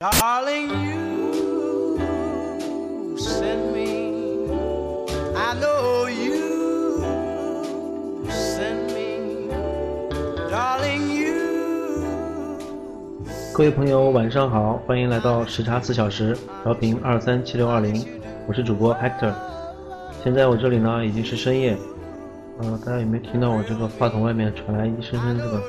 Darling, you send me. I know you send me. Darling, you. 各位朋友，晚上好，欢迎来到时差四小时，调频二三七六二零，我是主播 Hector。现在我这里呢已经是深夜，呃，大家有没有听到我这个话筒外面传来一声声这个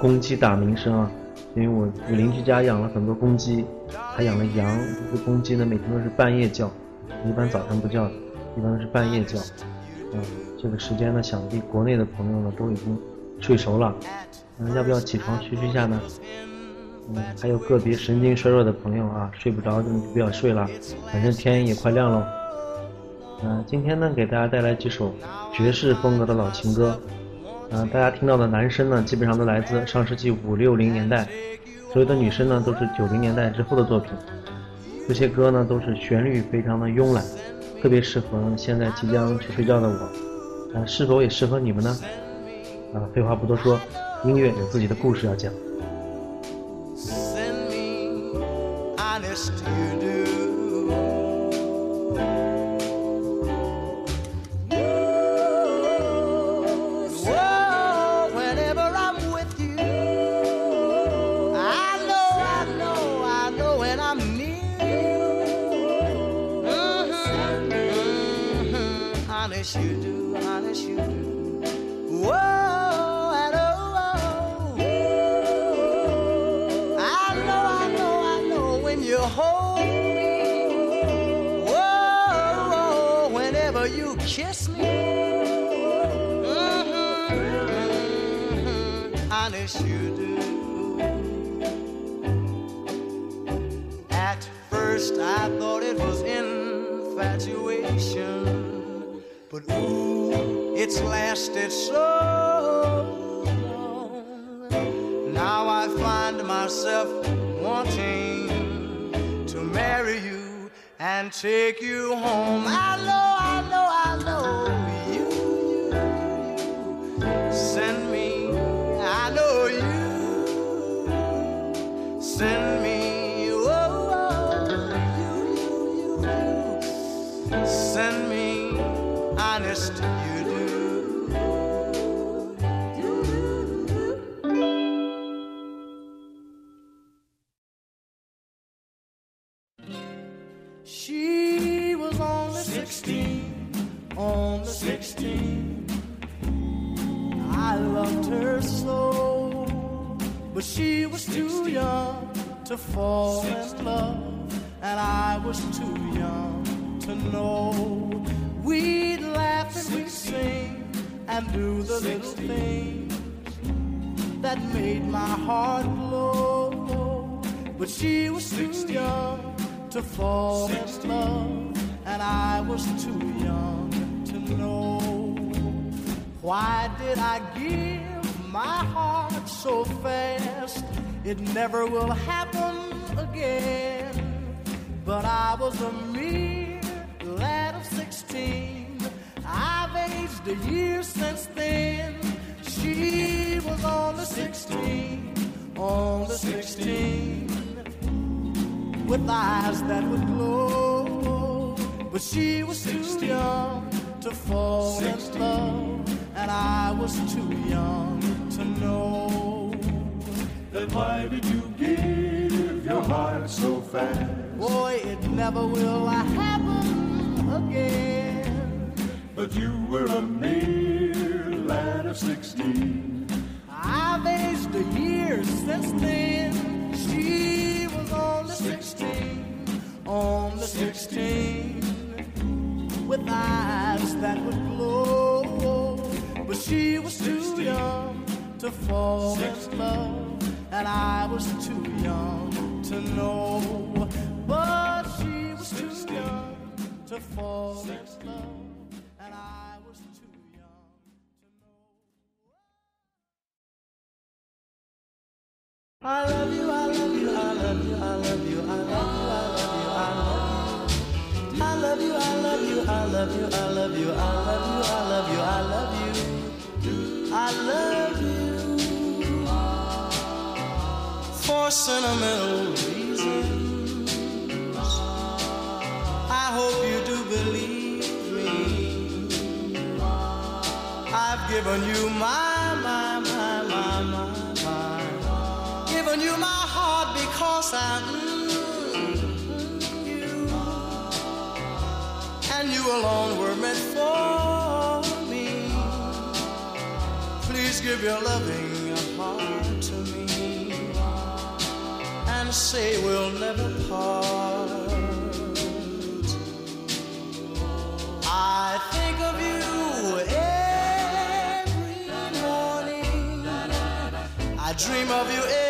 公鸡打鸣声啊？因为我我邻居家养了很多公鸡，还养了羊，这公鸡呢每天都是半夜叫，一般早上不叫，一般都是半夜叫。嗯，这个时间呢，想必国内的朋友呢都已经睡熟了，嗯，要不要起床嘘嘘一下呢？嗯，还有个别神经衰弱的朋友啊，睡不着就不要睡了，反正天也快亮喽。嗯，今天呢给大家带来几首爵士风格的老情歌。嗯，大家听到的男声呢，基本上都来自上世纪五六零年代，所有的女生呢都是九零年代之后的作品。这些歌呢都是旋律非常的慵懒，特别适合现在即将去睡觉的我。啊，是否也适合你们呢？啊，废话不多说，音乐有自己的故事要讲。Honest, you do. At first, I thought it was infatuation, but ooh, it's lasted so long. Now I find myself wanting to marry you and take you home. I know, I know, I know made my heart glow. But she was too young to fall in love, and I was too young to know. Why did I give my heart so fast? It never will happen again. But I was a mere lad of 16. I've aged a year since then. She was on the 16, on the 16 with eyes that would glow. But she was too young to fall in love, and I was too young to know. Then why did you give your heart so fast? Boy, it never will happen again. But you were a mere lad of sixteen. I've aged a year since then. She was only 16, on the 16, with eyes that would glow. But she was too young to fall in love, and I was too young to know. But she was too young to fall in love, I love you, I love you, I love you, I love you, I love you, I love you, I love you, I love you, I love you, I love you, I love you, I love you, I love you. I love you. I love you For sentimental reasons, I hope you do believe me. I've given you my Given you my heart because I mm, you. And you alone were meant for me. Please give your loving heart to me. And say we'll never part. I think of you every morning. I dream of you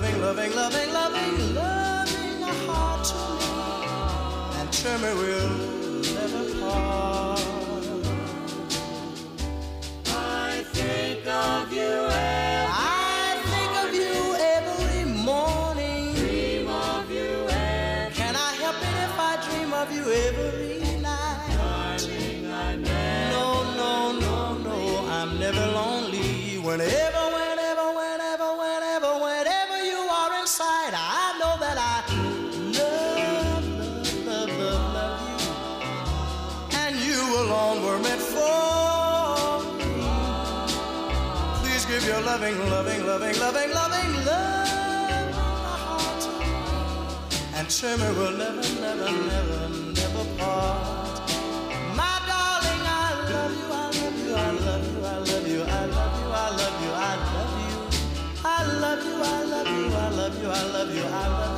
loving, loving, loving, loving, loving, loving heart to me. And tell me we'll never part. I think of you every I think of you every morning. Dream of you every Can I help it if I dream of you every night? Darling, I never No, no, no, no, I'm never lonely. Whenever, loving, loving, loving, loving, loving love my heart. And me we'll never, never, never, never part. My darling, I love you, I love you, I love you, I love you, I love you, I love you, I love you. I love you, I love you, I love you, I love you, I love you,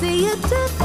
see a different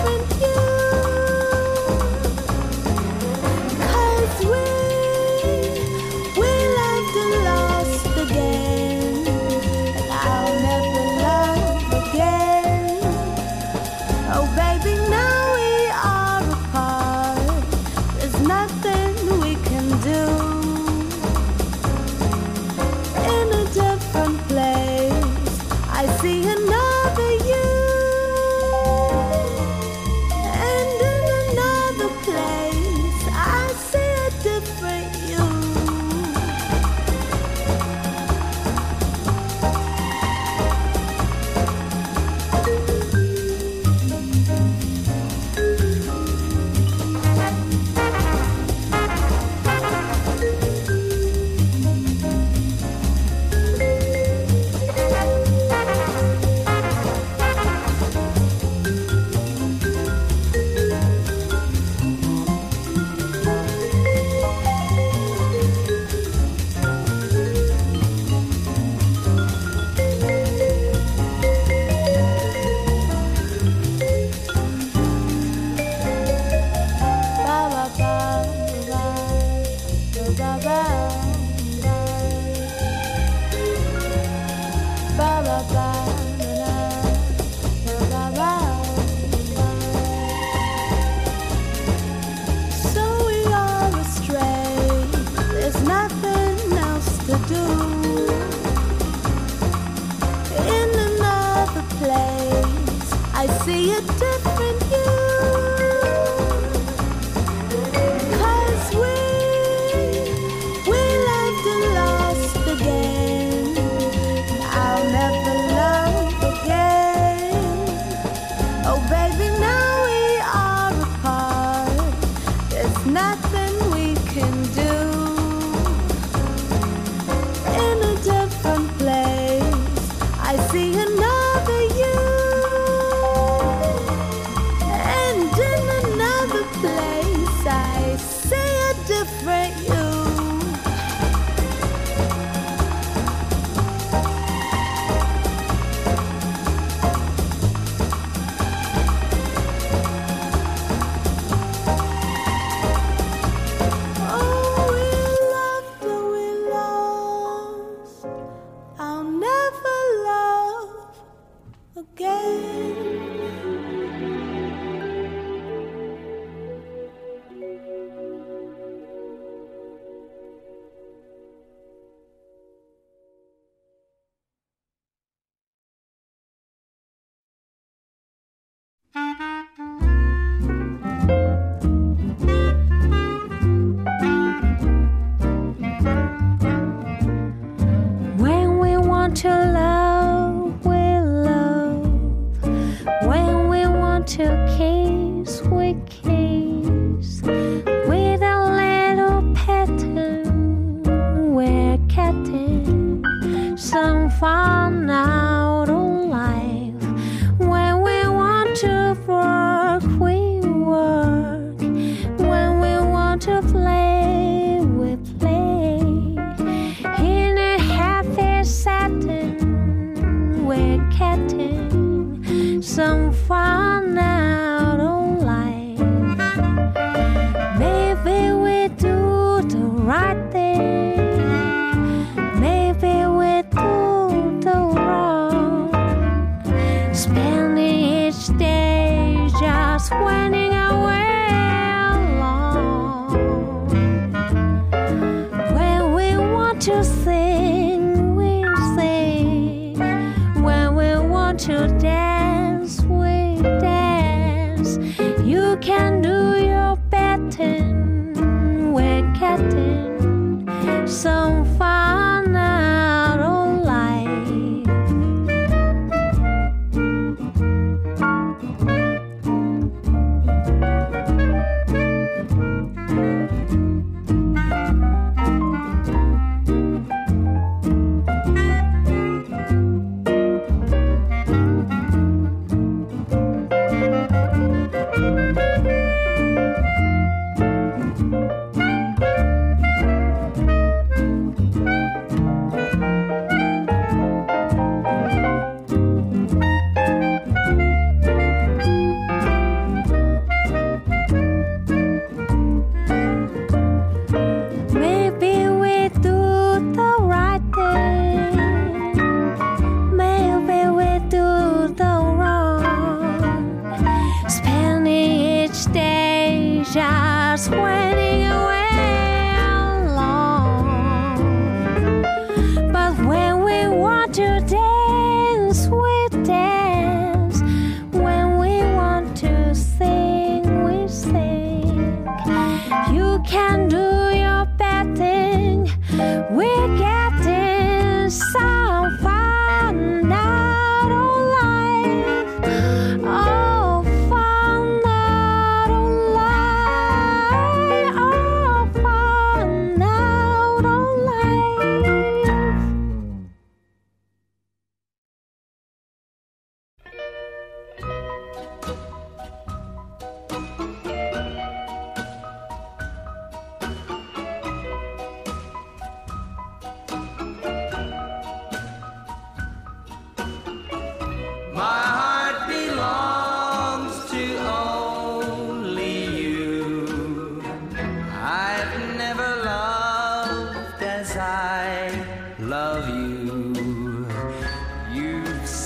when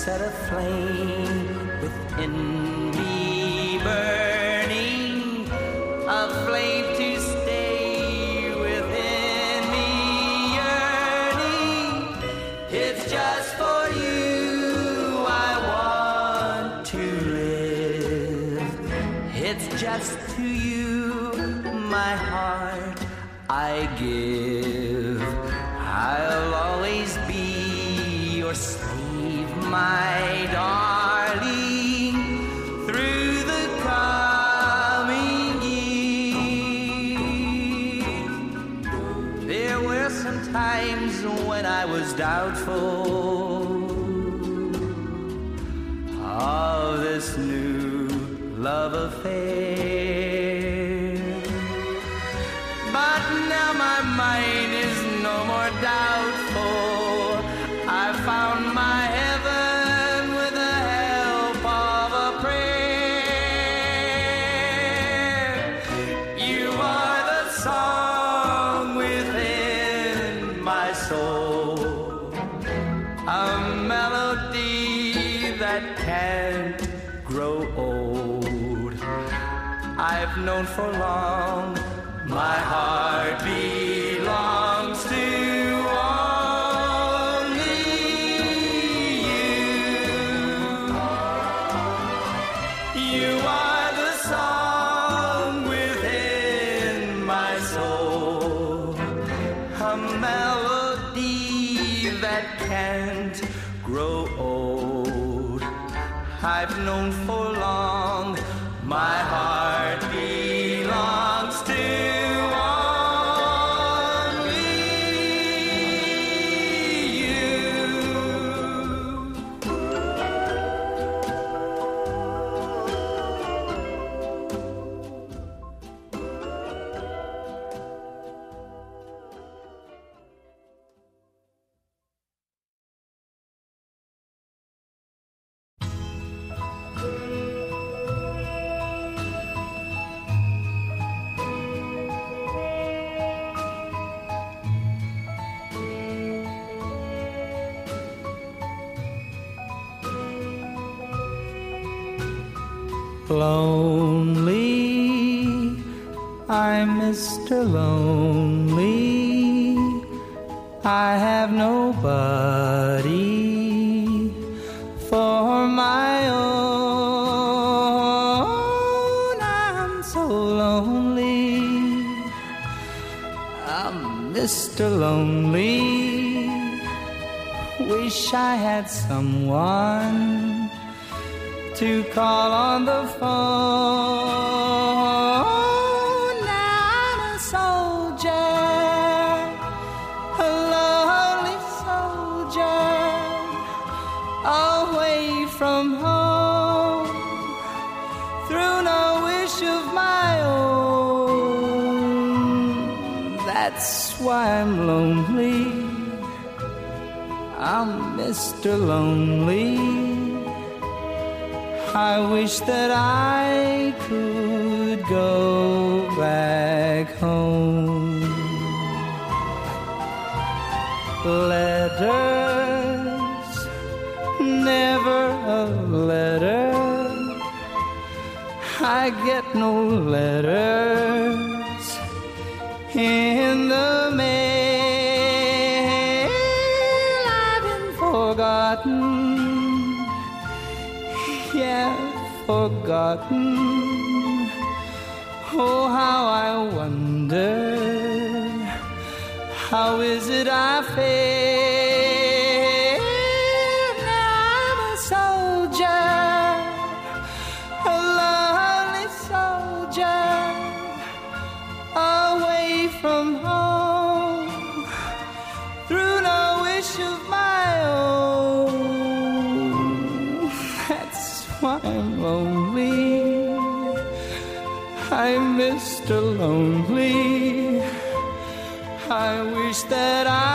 set a flame within me burning, love for long my heart belongs to only you. You are the song within my soul a melody that can't grow old. I've known for long my Lonely, I'm Mr. Lonely. I have nobody for my own. I'm so lonely. I'm Mr. Lonely. Wish I had someone to call on the phone. Now I'm a soldier, a lonely soldier, away from home, through no wish of my own. That's why I'm lonely. I'm Mr. Lonely. I wish that I could go back home. Letters, never a letter. I get no letters in forgotten. Oh, how I wonder, how is it I feel? Mr. Lonely. I wish that I